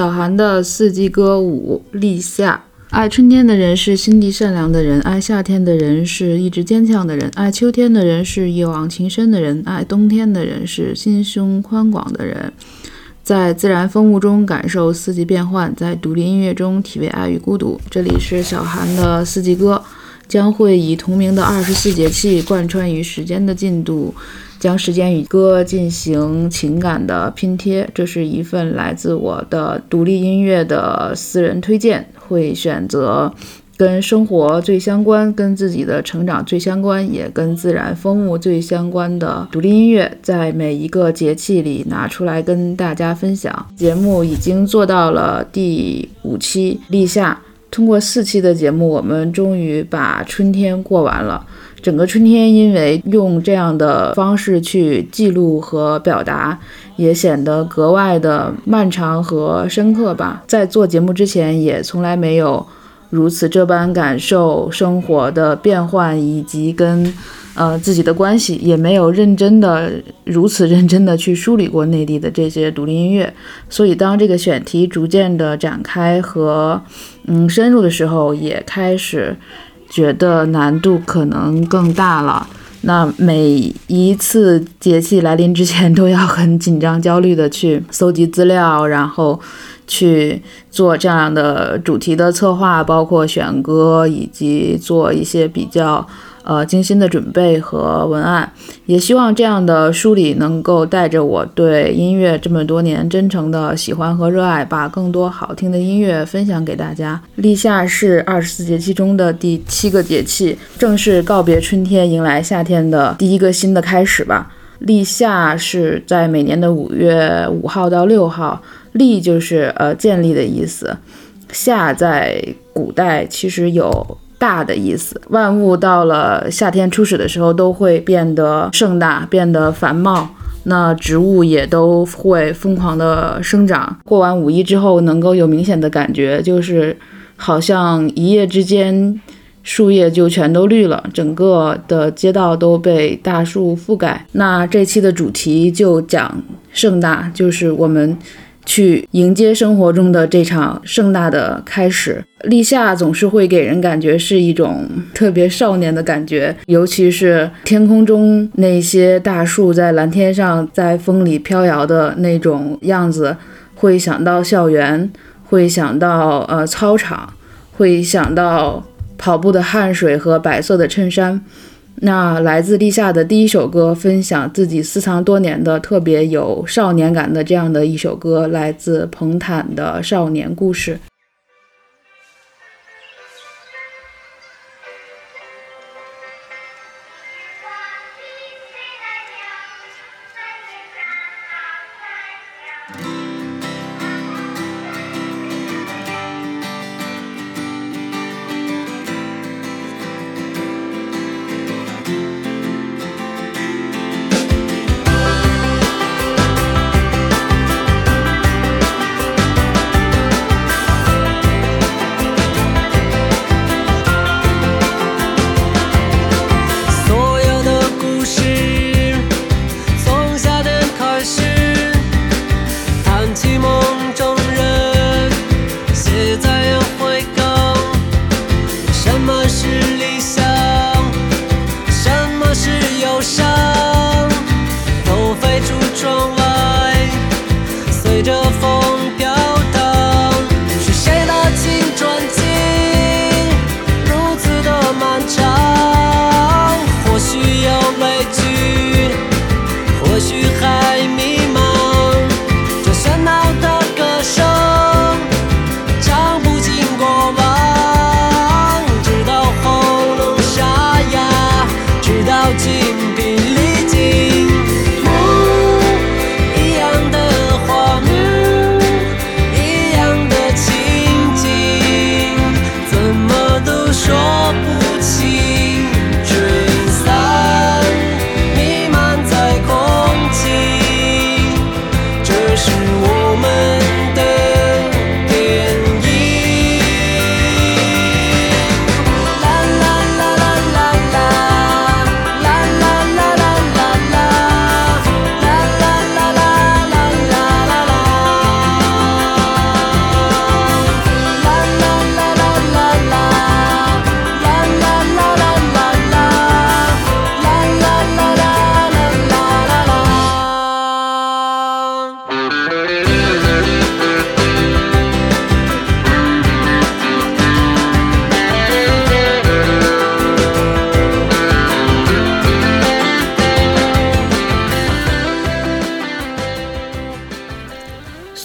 小寒的四季歌五立夏。爱春天的人是心地善良的人，爱夏天的人是意志坚强的人，爱秋天的人是一往情深的人，爱冬天的人是心胸宽广的人。在自然风物中感受四季变换，在独立音乐中体味爱与孤独。这里是小韩的四季歌，将会以同名的二十四节气贯穿于时间的进度，将时间与歌进行情感的拼贴。这是一份来自我的独立音乐的私人推荐，会选择。跟生活最相关、跟自己的成长最相关，也跟自然风物最相关的独立音乐，在每一个节气里拿出来跟大家分享。节目已经做到了第五期立夏，通过四期的节目，我们终于把春天过完了。整个春天，因为用这样的方式去记录和表达，也显得格外的漫长和深刻吧。在做节目之前，也从来没有。如此这般感受生活的变换，以及跟呃自己的关系，也没有认真的如此认真的去梳理过内地的这些独立音乐。所以当这个选题逐渐的展开和嗯深入的时候，也开始觉得难度可能更大了。那每一次节气来临之前，都要很紧张焦虑的去搜集资料，然后。去做这样的主题的策划，包括选歌以及做一些比较呃精心的准备和文案，也希望这样的梳理能够带着我对音乐这么多年真诚的喜欢和热爱，把更多好听的音乐分享给大家。立夏是二十四节气中的第七个节气，正式告别春天，迎来夏天的第一个新的开始吧。立夏是在每年的五月五号到六号。立就是呃建立的意思，夏在古代其实有大的意思。万物到了夏天初始的时候都会变得盛大，变得繁茂，那植物也都会疯狂的生长。过完五一之后，能够有明显的感觉，就是好像一夜之间树叶就全都绿了，整个的街道都被大树覆盖。那这期的主题就讲盛大，就是我们。去迎接生活中的这场盛大的开始。立夏总是会给人感觉是一种特别少年的感觉，尤其是天空中那些大树在蓝天上在风里飘摇的那种样子，会想到校园，会想到呃操场，会想到跑步的汗水和白色的衬衫。那来自立夏的第一首歌，分享自己私藏多年的特别有少年感的这样的一首歌，来自彭坦的《少年故事》。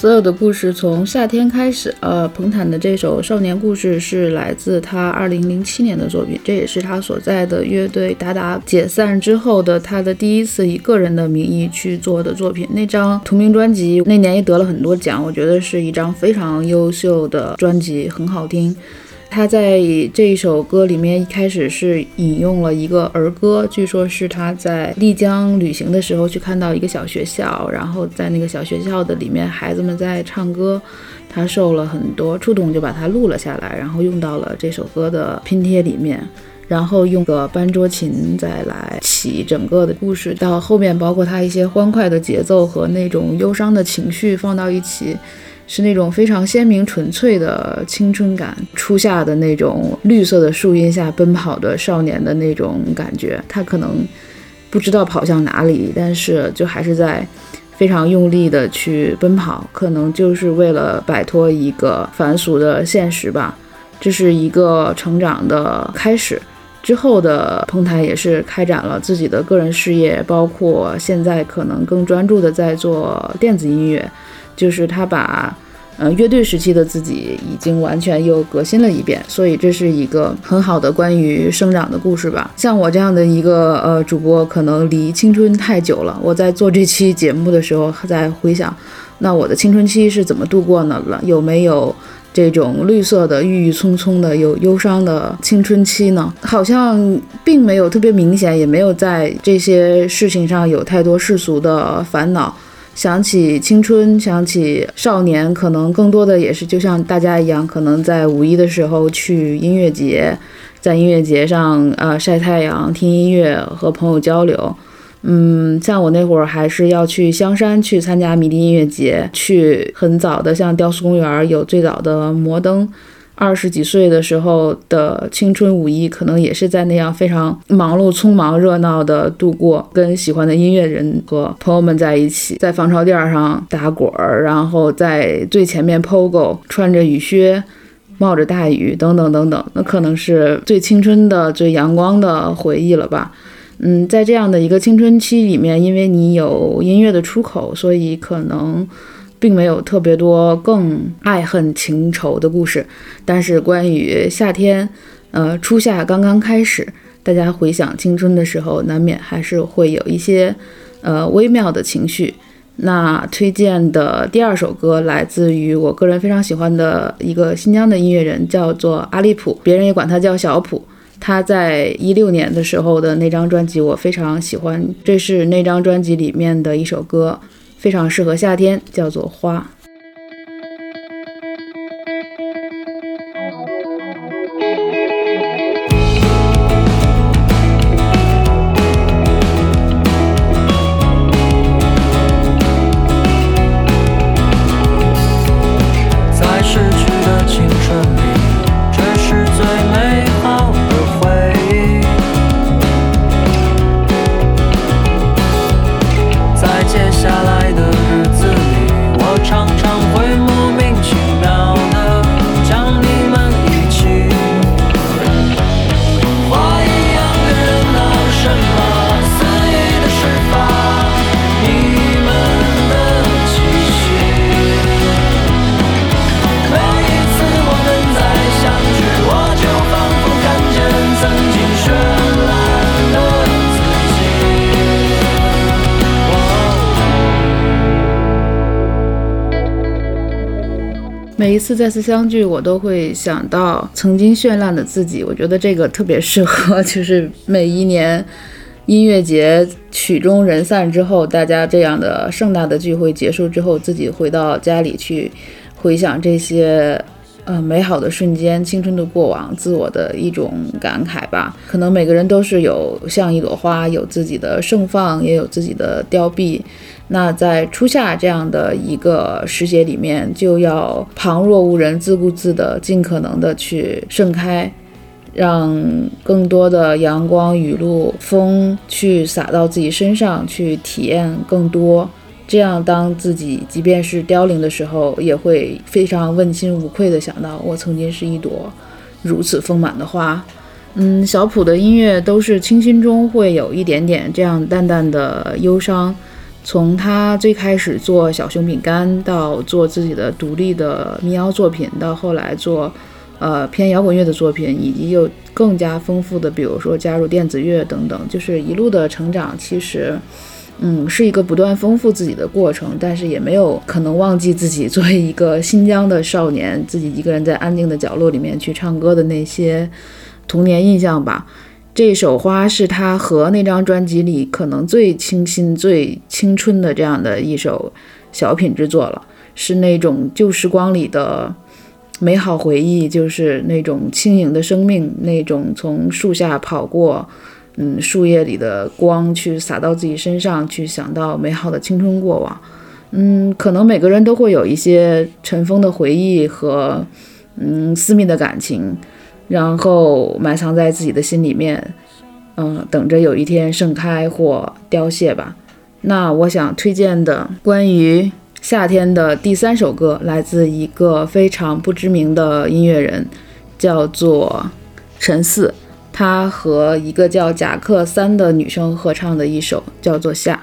所有的故事从夏天开始。呃，彭坦的这首《少年故事》是来自他二零零七年的作品，这也是他所在的乐队达达解散之后的他的第一次以个人的名义去做的作品。那张同名专辑那年也得了很多奖，我觉得是一张非常优秀的专辑，很好听。他在这一首歌里面一开始是引用了一个儿歌，据说是他在丽江旅行的时候去看到一个小学校，然后在那个小学校的里面孩子们在唱歌，他受了很多触动，就把它录了下来，然后用到了这首歌的拼贴里面，然后用个班桌琴再来起整个的故事，到后面包括他一些欢快的节奏和那种忧伤的情绪放到一起。是那种非常鲜明、纯粹的青春感，初夏的那种绿色的树荫下奔跑的少年的那种感觉。他可能不知道跑向哪里，但是就还是在非常用力的去奔跑，可能就是为了摆脱一个凡俗的现实吧。这是一个成长的开始。之后的彭台也是开展了自己的个人事业，包括现在可能更专注的在做电子音乐。就是他把，呃，乐队时期的自己已经完全又革新了一遍，所以这是一个很好的关于生长的故事吧。像我这样的一个呃主播，可能离青春太久了。我在做这期节目的时候，还在回想，那我的青春期是怎么度过呢？了有没有这种绿色的、郁郁葱葱的、有忧伤的青春期呢？好像并没有特别明显，也没有在这些事情上有太多世俗的烦恼。想起青春，想起少年，可能更多的也是就像大家一样，可能在五一的时候去音乐节，在音乐节上呃晒太阳、听音乐、和朋友交流。嗯，像我那会儿还是要去香山去参加迷笛音乐节，去很早的像雕塑公园有最早的摩登。二十几岁的时候的青春五一，可能也是在那样非常忙碌、匆忙、热闹的度过，跟喜欢的音乐人和朋友们在一起，在防潮垫上打滚儿，然后在最前面 POGO，穿着雨靴，冒着大雨，等等等等，那可能是最青春的、最阳光的回忆了吧。嗯，在这样的一个青春期里面，因为你有音乐的出口，所以可能。并没有特别多更爱恨情仇的故事，但是关于夏天，呃，初夏刚刚开始，大家回想青春的时候，难免还是会有一些呃微妙的情绪。那推荐的第二首歌来自于我个人非常喜欢的一个新疆的音乐人，叫做阿利普，别人也管他叫小普。他在一六年的时候的那张专辑我非常喜欢，这是那张专辑里面的一首歌。非常适合夏天，叫做花。次再次相聚，我都会想到曾经绚烂的自己。我觉得这个特别适合，就是每一年音乐节曲终人散之后，大家这样的盛大的聚会结束之后，自己回到家里去回想这些呃美好的瞬间、青春的过往，自我的一种感慨吧。可能每个人都是有像一朵花，有自己的盛放，也有自己的凋敝。那在初夏这样的一个时节里面，就要旁若无人，自顾自的，尽可能的去盛开，让更多的阳光、雨露、风去洒到自己身上，去体验更多。这样，当自己即便是凋零的时候，也会非常问心无愧的想到，我曾经是一朵如此丰满的花。嗯，小普的音乐都是清新中会有一点点这样淡淡的忧伤。从他最开始做小熊饼干，到做自己的独立的民谣作品，到后来做呃偏摇滚乐的作品，以及又更加丰富的，比如说加入电子乐等等，就是一路的成长，其实。嗯，是一个不断丰富自己的过程，但是也没有可能忘记自己作为一个新疆的少年，自己一个人在安静的角落里面去唱歌的那些童年印象吧。这首花是他和那张专辑里可能最清新、最青春的这样的一首小品之作了，是那种旧时光里的美好回忆，就是那种轻盈的生命，那种从树下跑过。嗯，树叶里的光去洒到自己身上，去想到美好的青春过往。嗯，可能每个人都会有一些尘封的回忆和嗯私密的感情，然后埋藏在自己的心里面，嗯，等着有一天盛开或凋谢吧。那我想推荐的关于夏天的第三首歌，来自一个非常不知名的音乐人，叫做陈四。他和一个叫贾克三的女生合唱的一首，叫做《夏》。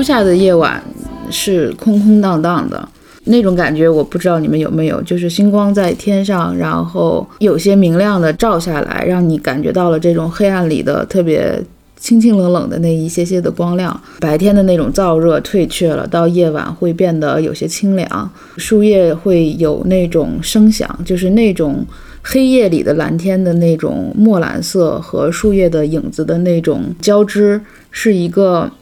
初夏的夜晚是空空荡荡的那种感觉，我不知道你们有没有，就是星光在天上，然后有些明亮的照下来，让你感觉到了这种黑暗里的特别清清冷冷的那一些些的光亮。白天的那种燥热退却了，到夜晚会变得有些清凉，树叶会有那种声响，就是那种黑夜里的蓝天的那种墨蓝色和树叶的影子的那种交织，是一个。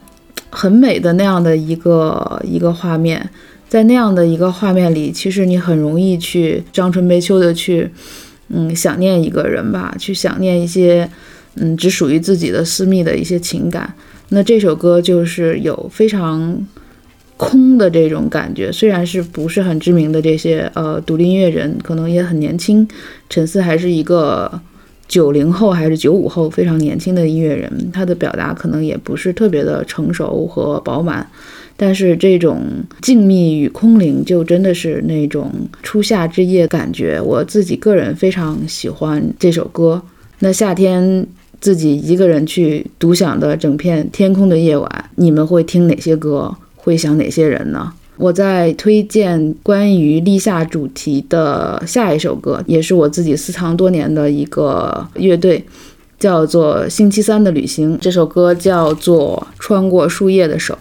很美的那样的一个一个画面，在那样的一个画面里，其实你很容易去张春悲秋的去，嗯，想念一个人吧，去想念一些，嗯，只属于自己的私密的一些情感。那这首歌就是有非常空的这种感觉，虽然是不是很知名的这些呃独立音乐人，可能也很年轻，陈思还是一个九零后还是九五后非常年轻的音乐人，他的表达可能也不是特别的成熟和饱满。但是这种静谧与空灵，就真的是那种初夏之夜感觉。我自己个人非常喜欢这首歌。那夏天自己一个人去独享的整片天空的夜晚，你们会听哪些歌？会想哪些人呢？我在推荐关于立夏主题的下一首歌，也是我自己私藏多年的一个乐队，叫做星期三的旅行。这首歌叫做《穿过树叶的手》。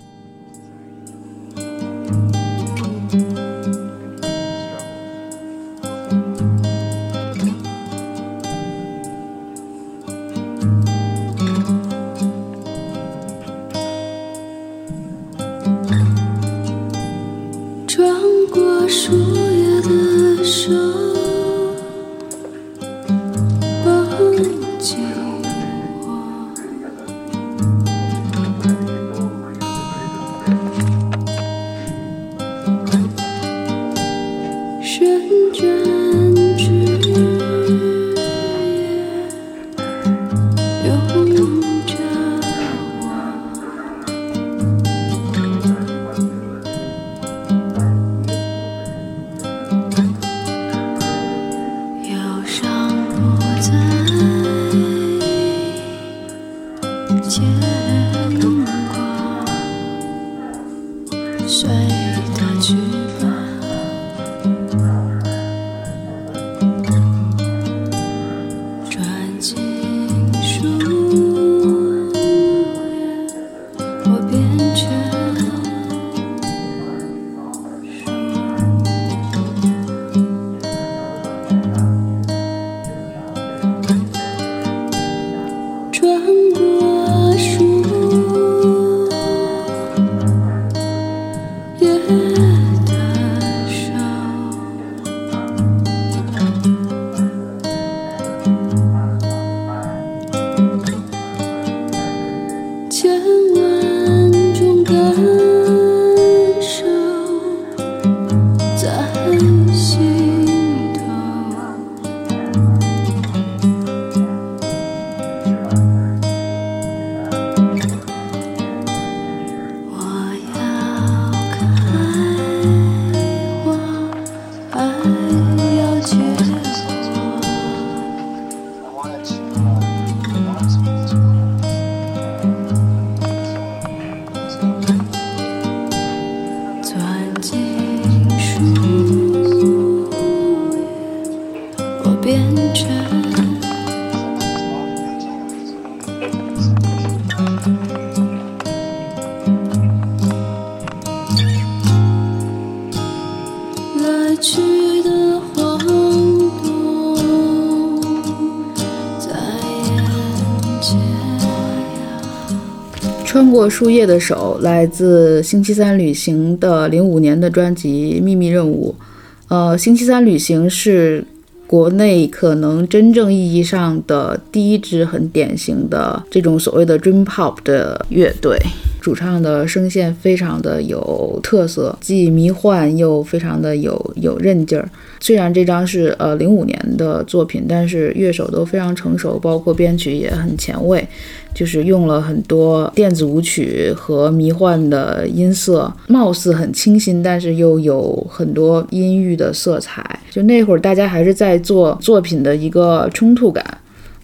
树叶的手，来自星期三旅行的零五年的专辑《秘密任务》。呃，星期三旅行是国内可能真正意义上的第一支很典型的这种所谓的 dream pop 的乐队。主唱的声线非常的有特色，既迷幻又非常的有有韧劲儿。虽然这张是呃零五年的作品，但是乐手都非常成熟，包括编曲也很前卫，就是用了很多电子舞曲和迷幻的音色，貌似很清新，但是又有很多阴郁的色彩。就那会儿大家还是在做作品的一个冲突感。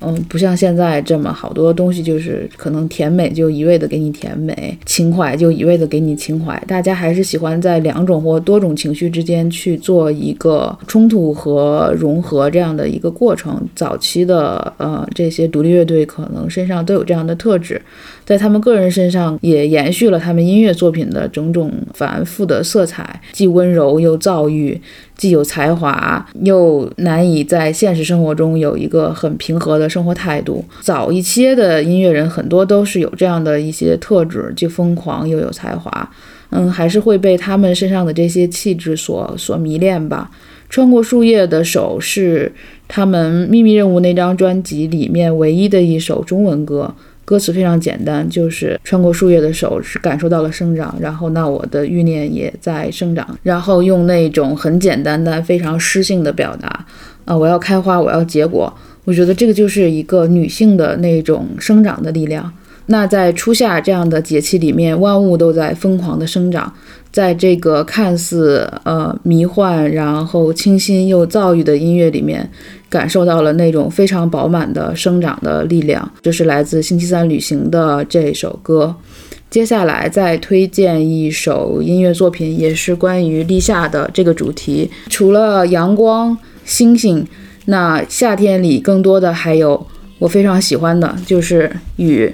嗯，不像现在这么好多东西，就是可能甜美就一味的给你甜美，情怀就一味的给你情怀。大家还是喜欢在两种或多种情绪之间去做一个冲突和融合这样的一个过程。早期的呃这些独立乐队可能身上都有这样的特质，在他们个人身上也延续了他们音乐作品的种种繁复的色彩，既温柔又躁郁。既有才华，又难以在现实生活中有一个很平和的生活态度。早一些的音乐人很多都是有这样的一些特质，既疯狂又有才华。嗯，还是会被他们身上的这些气质所所迷恋吧。穿过树叶的手是他们秘密任务那张专辑里面唯一的一首中文歌。歌词非常简单，就是穿过树叶的手是感受到了生长，然后那我的欲念也在生长，然后用那种很简单但非常诗性的表达，啊，我要开花，我要结果，我觉得这个就是一个女性的那种生长的力量。那在初夏这样的节气里面，万物都在疯狂的生长。在这个看似呃迷幻，然后清新又躁郁的音乐里面，感受到了那种非常饱满的生长的力量。这是来自星期三旅行的这首歌。接下来再推荐一首音乐作品，也是关于立夏的这个主题。除了阳光、星星，那夏天里更多的还有我非常喜欢的就是雨。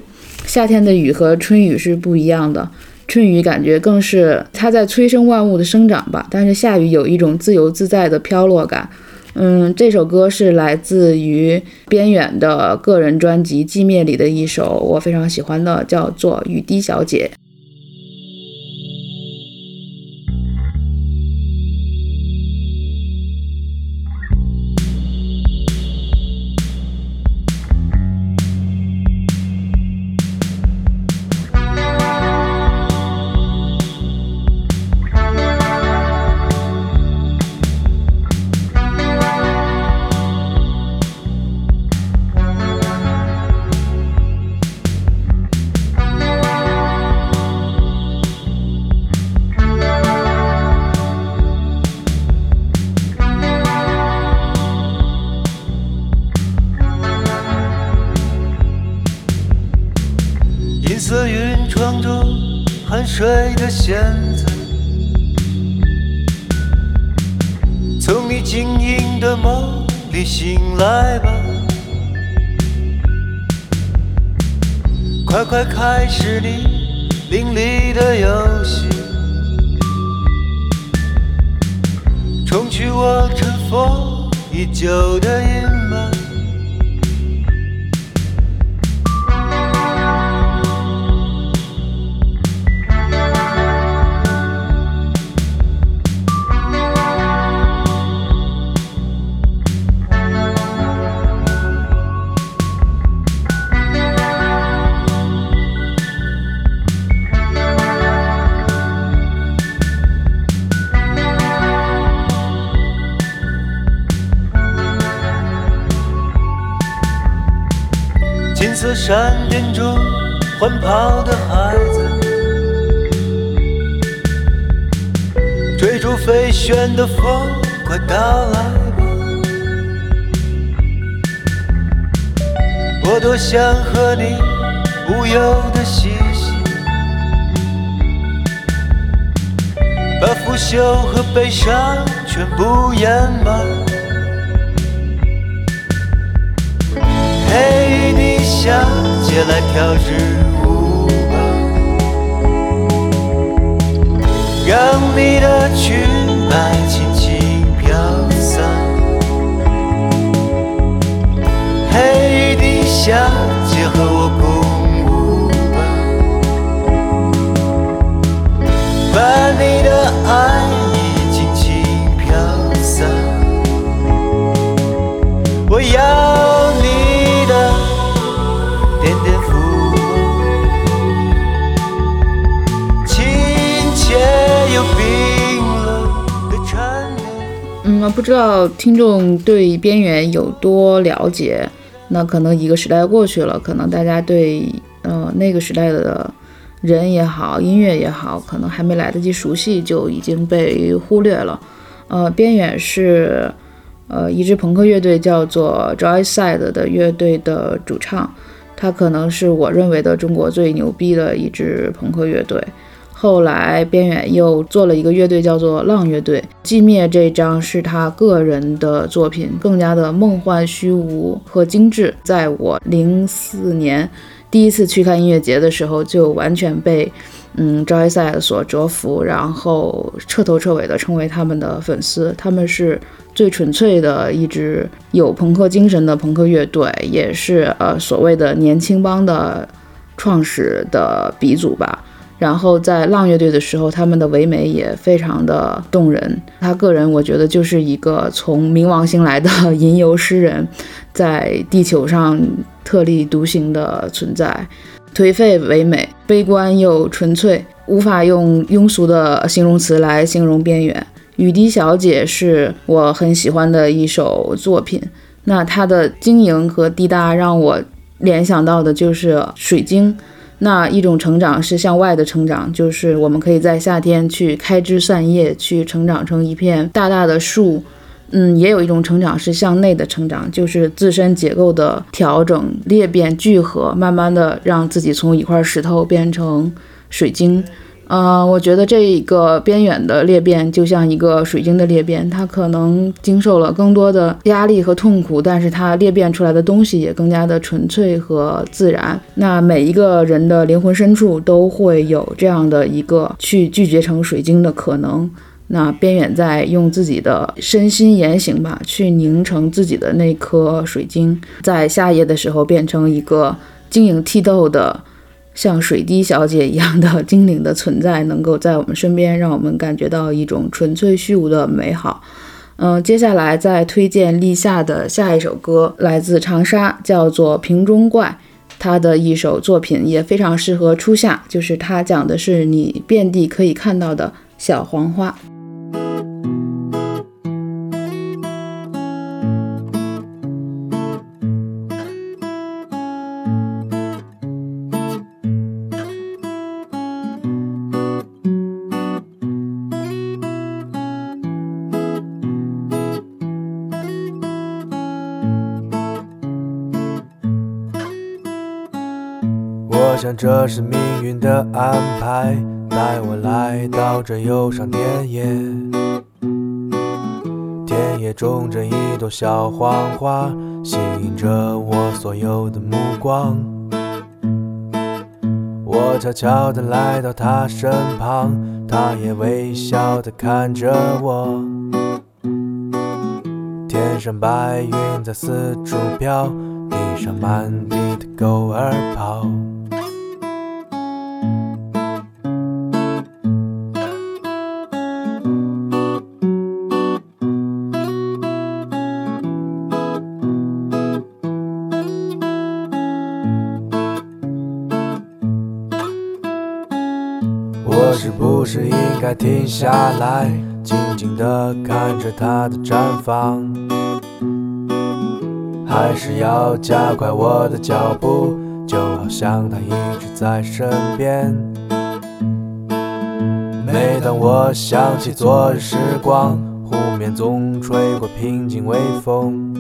夏天的雨和春雨是不一样的。春雨感觉更是它在催生万物的生长吧，但是夏雨有一种自由自在的飘落感。嗯，这首歌是来自于边远的个人专辑《寂灭》里的一首我非常喜欢的，叫做《雨滴小姐》。你醒来吧，快快开始你淋漓的游戏，冲去我尘封已久的影。山巅中欢跑的孩子，追逐飞旋的风，快到来吧！我多想和你无忧的嬉戏，把腐朽和悲伤全部掩埋。小姐来跳支舞吧，让你的裙摆轻轻飘散。嘿，雨滴小不知道听众对边缘有多了解？那可能一个时代过去了，可能大家对呃那个时代的人也好，音乐也好，可能还没来得及熟悉，就已经被忽略了。呃，边缘是呃一支朋克乐队，叫做 Joyside 的乐队的主唱，他可能是我认为的中国最牛逼的一支朋克乐队。后来边远又做了一个乐队，叫做浪乐队。寂灭这张是他个人的作品，更加的梦幻、虚无和精致。在我零四年第一次去看音乐节的时候，就完全被嗯 Joyce 所折服，然后彻头彻尾的成为他们的粉丝。他们是最纯粹的一支有朋克精神的朋克乐队，也是呃所谓的年轻帮的创始的鼻祖吧。然后在浪乐队的时候，他们的唯美也非常的动人。他个人我觉得就是一个从冥王星来的吟游诗人，在地球上特立独行的存在，颓废唯美，悲观又纯粹，无法用庸俗的形容词来形容边缘。雨滴小姐是我很喜欢的一首作品，那它的晶莹和滴答让我联想到的就是水晶。那一种成长是向外的成长，就是我们可以在夏天去开枝散叶，去成长成一片大大的树。嗯，也有一种成长是向内的成长，就是自身结构的调整、裂变、聚合，慢慢的让自己从一块石头变成水晶。呃，我觉得这一个边远的裂变就像一个水晶的裂变，它可能经受了更多的压力和痛苦，但是它裂变出来的东西也更加的纯粹和自然。那每一个人的灵魂深处都会有这样的一个去拒绝成水晶的可能。那边远在用自己的身心言行吧，去凝成自己的那颗水晶，在夏夜的时候变成一个晶莹剔透的。像水滴小姐一样的 精灵的存在，能够在我们身边，让我们感觉到一种纯粹虚无的美好。嗯，接下来再推荐立夏的下一首歌，来自长沙，叫做《瓶中怪》。他的一首作品也非常适合初夏，就是他讲的是你遍地可以看到的小黄花。这是命运的安排，带我来到这忧伤田野。田野种着一朵小黄花，吸引着我所有的目光。我悄悄地来到他身旁，他也微笑地看着我。天上白云在四处飘，地上满地的狗儿跑。是应该停下来，静静地看着它的绽放，还是要加快我的脚步，就好像它一直在身边。每当我想起昨日时光，湖面总吹过平静微风。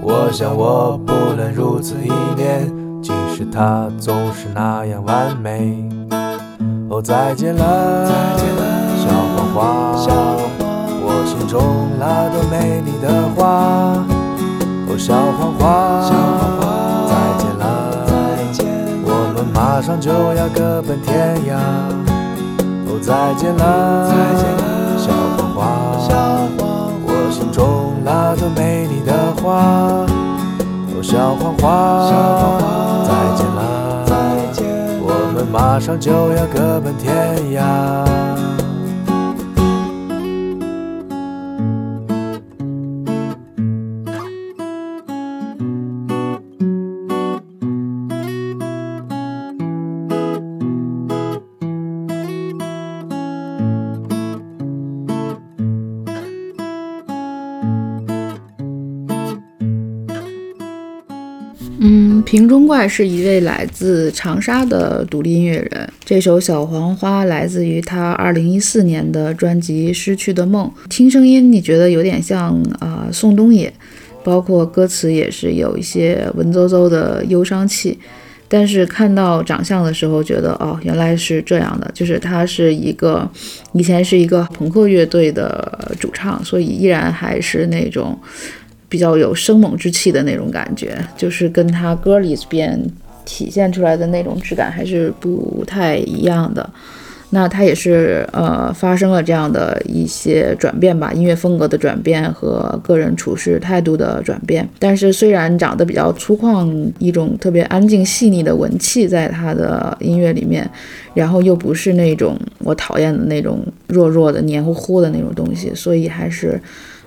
我想我不能如此依恋，即使它总是那样完美。哦，再见了，小黄花，我心中那朵美丽的花。哦，小黄花，再见了，我们马上就要各奔天涯。哦，再见了，小黄花，我心中那朵美丽的花。哦，小黄花，再见了。马上就要各奔天涯。是一位来自长沙的独立音乐人。这首《小黄花》来自于他2014年的专辑《失去的梦》。听声音，你觉得有点像啊宋冬野，包括歌词也是有一些文绉绉的忧伤气。但是看到长相的时候，觉得哦，原来是这样的，就是他是一个以前是一个朋克乐队的主唱，所以依然还是那种。比较有生猛之气的那种感觉，就是跟他歌里边体现出来的那种质感还是不太一样的。那他也是呃发生了这样的一些转变吧，音乐风格的转变和个人处事态度的转变。但是虽然长得比较粗犷，一种特别安静细腻的文气在他的音乐里面，然后又不是那种我讨厌的那种弱弱的黏糊糊的那种东西，所以还是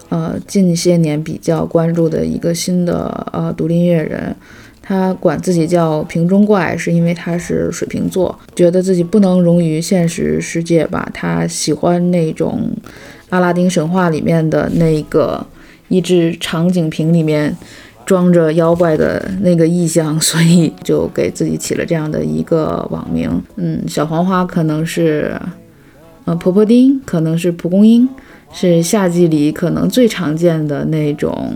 呃近些年比较关注的一个新的呃独立音乐人。他管自己叫瓶中怪，是因为他是水瓶座，觉得自己不能融于现实世界吧。他喜欢那种阿拉丁神话里面的那个一只长颈瓶里面装着妖怪的那个意象，所以就给自己起了这样的一个网名。嗯，小黄花可能是，呃，婆婆丁，可能是蒲公英，是夏季里可能最常见的那种。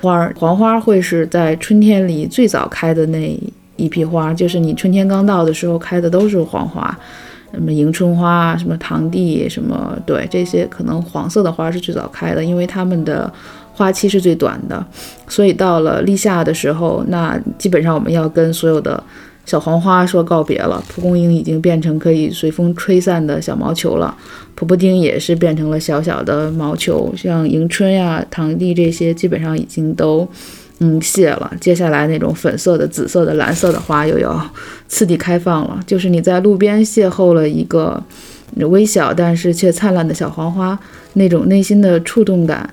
花儿黄花会是在春天里最早开的那一批花，就是你春天刚到的时候开的都是黄花，什么迎春花、什么堂弟、什么对这些可能黄色的花是最早开的，因为它们的花期是最短的，所以到了立夏的时候，那基本上我们要跟所有的。小黄花说告别了，蒲公英已经变成可以随风吹散的小毛球了，婆婆丁也是变成了小小的毛球，像迎春呀、堂弟这些基本上已经都嗯谢了。接下来那种粉色的、紫色的、蓝色的花又要次第开放了。就是你在路边邂逅了一个微小但是却灿烂的小黄花，那种内心的触动感，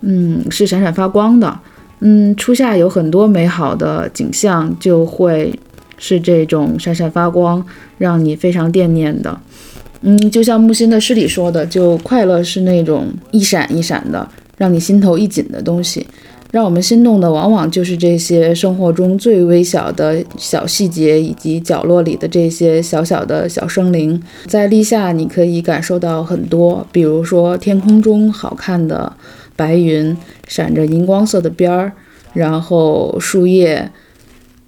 嗯，是闪闪发光的。嗯，初夏有很多美好的景象，就会。是这种闪闪发光，让你非常惦念的。嗯，就像木心的诗里说的，就快乐是那种一闪一闪的，让你心头一紧的东西。让我们心动的，往往就是这些生活中最微小的小细节，以及角落里的这些小小的小生灵。在立夏，你可以感受到很多，比如说天空中好看的白云，闪着荧光色的边儿，然后树叶。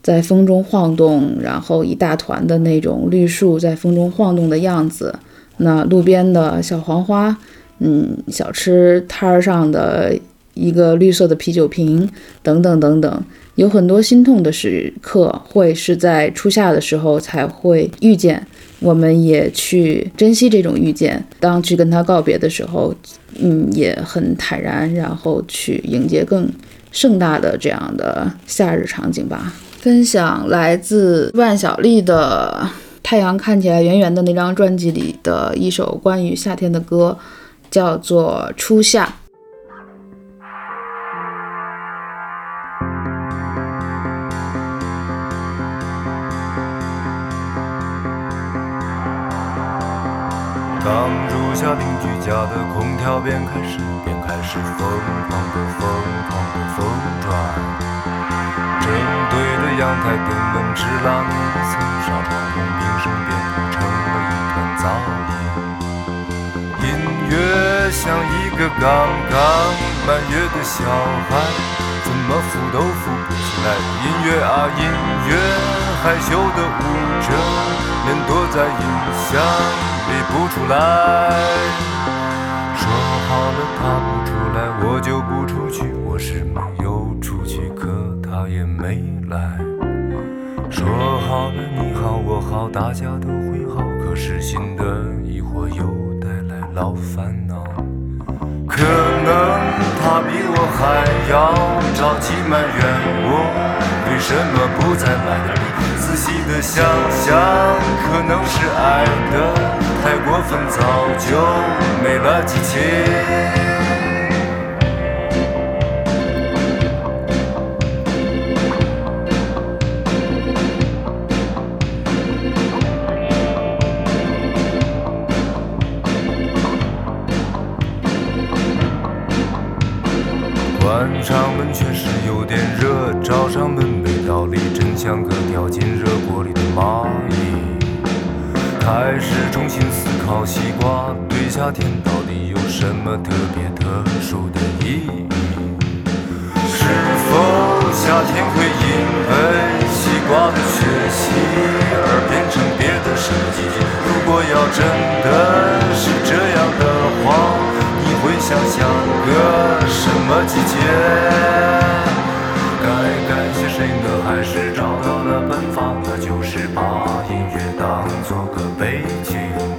在风中晃动，然后一大团的那种绿树在风中晃动的样子，那路边的小黄花，嗯，小吃摊儿上的一个绿色的啤酒瓶，等等等等，有很多心痛的时刻，会是在初夏的时候才会遇见。我们也去珍惜这种遇见，当去跟他告别的时候，嗯，也很坦然，然后去迎接更盛大的这样的夏日场景吧。分享来自万晓利的《太阳看起来圆圆的》那张专辑里的一首关于夏天的歌，叫做《初夏》。当入夏，邻居家的空调便开始，便开始、疯狂阳台灯笼直拉内层，沙发红冰声变成了一团噪音。音乐像一个刚刚满月的小孩，怎么扶都扶不起来。音乐啊音乐，害羞的舞着，脸躲在音响里不出来。说好了他不出来，我就不出去。我是没有，也没来。说好了你好我好大家都会好，可是新的疑惑又带来老烦恼。可能他比我还要着急埋怨我，为什么不再来点力？仔细的想想，可能是爱的太过分，早就没了激情。天到底有什么特别特殊的意义？是否夏天会因为西瓜的学习而变成别的什么季节？如果要真的是这样的话。你会想象个什么季节？该感谢谁呢？还是找到了奔放的，就是把音乐当做个背景。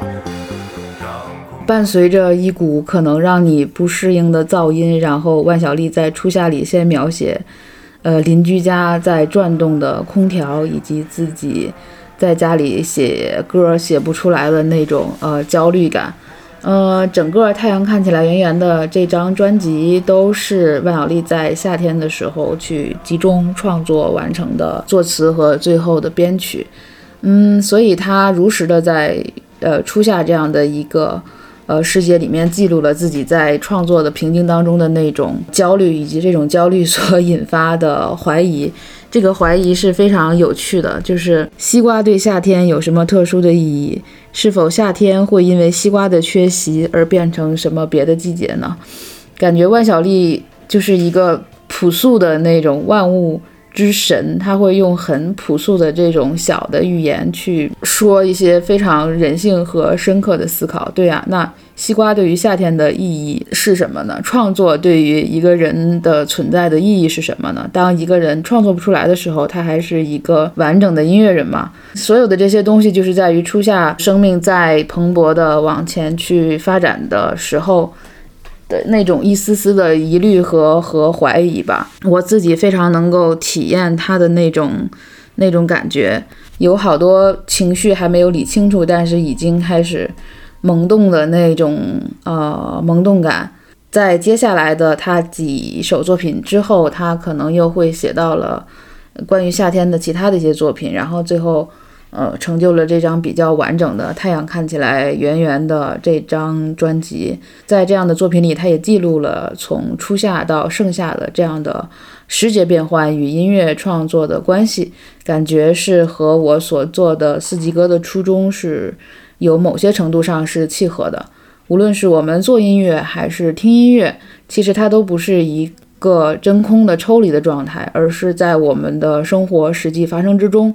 伴随着一股可能让你不适应的噪音，然后万晓利在初夏里先描写，呃，邻居家在转动的空调，以及自己在家里写歌写不出来的那种呃焦虑感。呃，整个太阳看起来圆圆的这张专辑都是万晓利在夏天的时候去集中创作完成的作词和最后的编曲。嗯，所以他如实的在呃初夏这样的一个。呃，世界里面记录了自己在创作的平静当中的那种焦虑，以及这种焦虑所 引发的怀疑。这个怀疑是非常有趣的，就是西瓜对夏天有什么特殊的意义？是否夏天会因为西瓜的缺席而变成什么别的季节呢？感觉万晓利就是一个朴素的那种万物。之神，他会用很朴素的这种小的语言去说一些非常人性和深刻的思考。对呀，那西瓜对于夏天的意义是什么呢？创作对于一个人的存在的意义是什么呢？当一个人创作不出来的时候，他还是一个完整的音乐人吗？所有的这些东西，就是在于初夏生命在蓬勃的往前去发展的时候。的那种一丝丝的疑虑和和怀疑吧，我自己非常能够体验他的那种那种感觉，有好多情绪还没有理清楚，但是已经开始萌动的那种呃萌动感。在接下来的他几首作品之后，他可能又会写到了关于夏天的其他的一些作品，然后最后。呃，成就了这张比较完整的太阳看起来圆圆的这张专辑。在这样的作品里，它也记录了从初夏到盛夏的这样的时节变换与音乐创作的关系，感觉是和我所做的四季歌的初衷是有某些程度上是契合的。无论是我们做音乐还是听音乐，其实它都不是一个真空的抽离的状态，而是在我们的生活实际发生之中。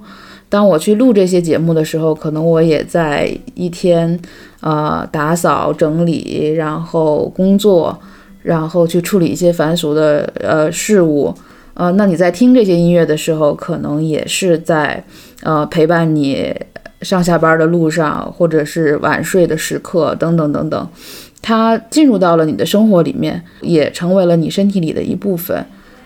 当我去录这些节目的时候，可能我也在一天，呃，打扫整理，然后工作，然后去处理一些繁琐的呃事物，呃，那你在听这些音乐的时候，可能也是在呃陪伴你上下班的路上，或者是晚睡的时刻等等等等，它进入到了你的生活里面，也成为了你身体里的一部分。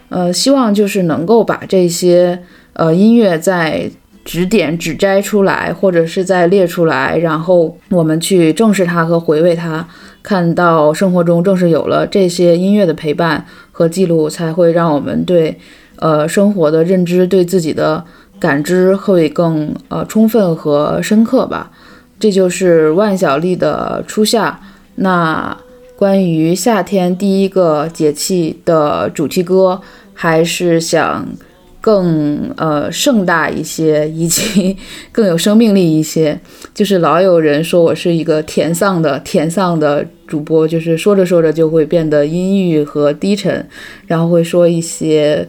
呃，希望就是能够把这些呃音乐在。指点指摘出来，或者是再列出来，然后我们去正视它和回味它，看到生活中正是有了这些音乐的陪伴和记录，才会让我们对呃生活的认知、对自己的感知会更呃充分和深刻吧。这就是万晓利的初夏。那关于夏天第一个节气的主题歌，还是想。更呃盛大一些，以及 更有生命力一些。就是老有人说我是一个甜丧的甜丧的主播，就是说着说着就会变得阴郁和低沉，然后会说一些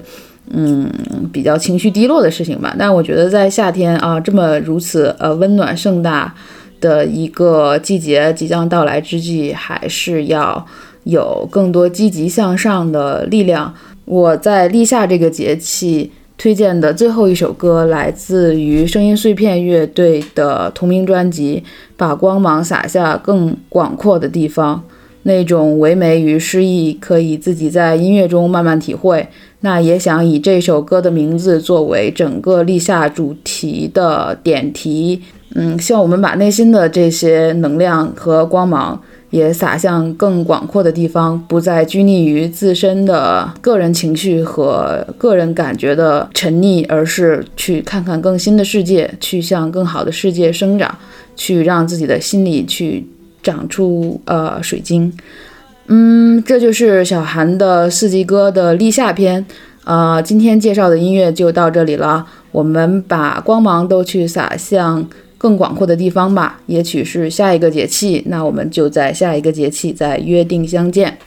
嗯比较情绪低落的事情吧。但我觉得在夏天啊这么如此呃温暖盛大的一个季节即将到来之际，还是要有更多积极向上的力量。我在立夏这个节气。推荐的最后一首歌来自于声音碎片乐队的同名专辑《把光芒洒下更广阔的地方》，那种唯美与诗意可以自己在音乐中慢慢体会。那也想以这首歌的名字作为整个立夏主题的点题，嗯，希望我们把内心的这些能量和光芒。也洒向更广阔的地方，不再拘泥于自身的个人情绪和个人感觉的沉溺，而是去看看更新的世界，去向更好的世界生长，去让自己的心里去长出呃水晶。嗯，这就是小韩的四季歌的立夏篇。呃，今天介绍的音乐就到这里了，我们把光芒都去洒向。更广阔的地方吧，也许是下一个节气，那我们就在下一个节气再约定相见。